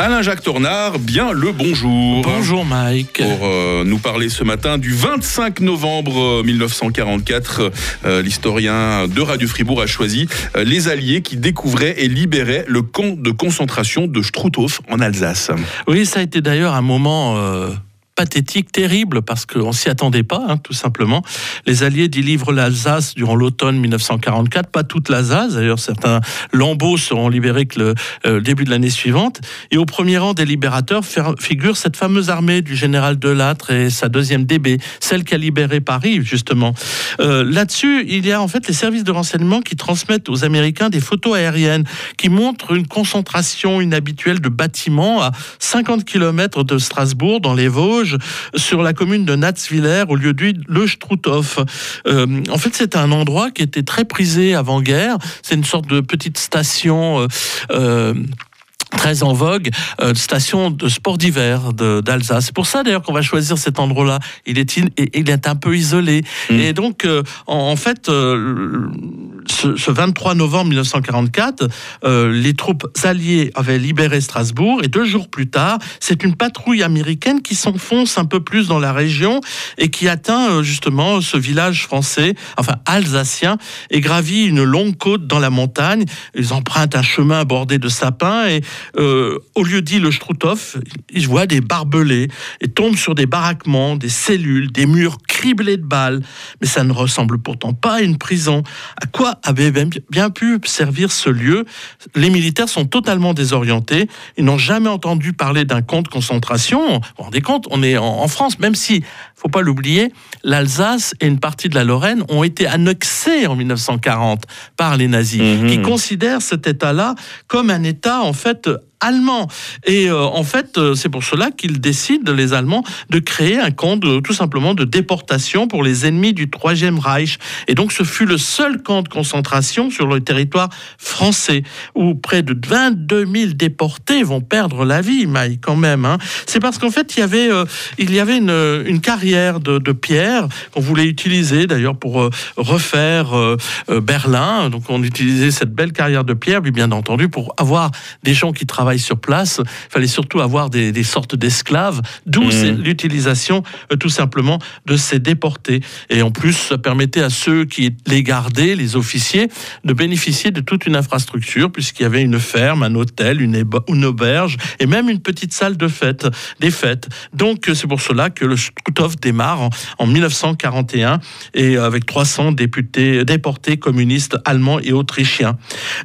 Alain-Jacques Tornard, bien le bonjour. Bonjour Mike. Pour euh, nous parler ce matin du 25 novembre 1944, euh, l'historien de Radio Fribourg a choisi euh, les Alliés qui découvraient et libéraient le camp de concentration de Struthof en Alsace. Oui, ça a été d'ailleurs un moment pathétique, terrible, parce qu'on s'y attendait pas, hein, tout simplement. Les Alliés délivrent l'Alsace durant l'automne 1944, pas toute l'Alsace, d'ailleurs certains lambeaux seront libérés que le euh, début de l'année suivante. Et au premier rang des libérateurs figure cette fameuse armée du général Delattre et sa deuxième DB, celle qui a libéré Paris, justement. Euh, là-dessus, il y a en fait les services de renseignement qui transmettent aux Américains des photos aériennes qui montrent une concentration inhabituelle de bâtiments à 50 km de Strasbourg, dans les Vosges, sur la commune de Natzwiller, au lieu du Le Struthof. Euh, en fait, c'est un endroit qui était très prisé avant-guerre. C'est une sorte de petite station. Euh, euh, très en vogue, station de sport d'hiver d'Alsace. C'est pour ça d'ailleurs qu'on va choisir cet endroit-là. Il est, il est un peu isolé. Mmh. Et donc, en, fait, ce, 23 novembre 1944, euh, les troupes alliées avaient libéré Strasbourg et deux jours plus tard, c'est une patrouille américaine qui s'enfonce un peu plus dans la région et qui atteint euh, justement ce village français, enfin alsacien, et gravit une longue côte dans la montagne. Ils empruntent un chemin bordé de sapins et euh, au lieu dit le Struthof, ils voient des barbelés et tombent sur des baraquements, des cellules, des murs criblés de balles. Mais ça ne ressemble pourtant pas à une prison. À quoi avait bien pu servir ce lieu. Les militaires sont totalement désorientés. Ils n'ont jamais entendu parler d'un camp de concentration. Vous vous rendez compte, on est en, France, même si, faut pas l'oublier, l'Alsace et une partie de la Lorraine ont été annexées en 1940 par les nazis, mhm. qui considèrent cet État-là comme un État en fait allemand. Et euh, en fait, euh, c'est pour cela qu'ils décident, les Allemands, de créer un camp de, tout simplement de déportation pour les ennemis du Troisième Reich. Et donc, ce fut le seul camp de concentration sur le territoire français, où près de 22 000 déportés vont perdre la vie, Maï, quand même. Hein. C'est parce qu'en fait, il y avait, euh, il y avait une, une carrière de, de pierre qu'on voulait utiliser, d'ailleurs, pour refaire Berlin. Donc, on utilisait cette belle carrière de pierre, puis bien entendu, pour avoir des gens qui travaillent sur place. Il fallait surtout avoir des, sortes d'esclaves, d'où mmh. l'utilisation euh, tout simplement de ces déportés. Et en plus, ça permettait à ceux qui les gardaient, les officiers, de bénéficier de toute une infrastructure, puisqu'il y avait une ferme, un hôtel, une, une, auberge, et même une petite salle de fête, des fêtes. Donc euh, c'est pour cela que le Struthof démarre en, en 1941, et avec 300 députés, déportés communistes allemands et autrichiens.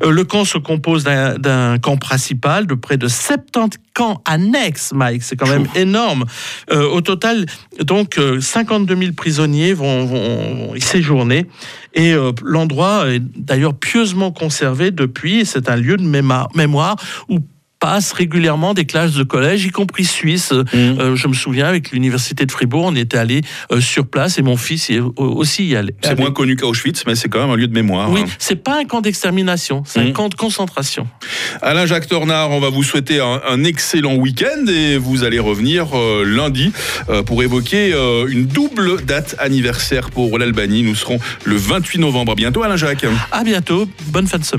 Euh, le camp se compose d'un camp principal de près de 70 camps annexes, Mike. C'est quand même énorme. Euh, au total, donc, 52 euh, 000 prisonniers vont, y séjourner. Et euh, l'endroit est d'ailleurs pieusement conservé depuis. C'est un lieu de mémoire où passe régulièrement des classes de collège, y compris suisse. Mmh. Euh, je me souviens, avec l'université de Fribourg, on était allé euh, sur place et mon fils y aussi y allait. C'est moins connu qu'Auschwitz, mais c'est quand même un lieu de mémoire. Oui, hein. c'est pas un camp d'extermination, c'est un mmh. camp de concentration. Alain Jacques Tornard, on va vous souhaiter un, excellent week-end et vous allez revenir euh, lundi pour évoquer une double date anniversaire pour l'Albanie. Nous serons le 28 novembre. À bientôt, Alain Jacques. À bientôt. Bonne fin de semaine.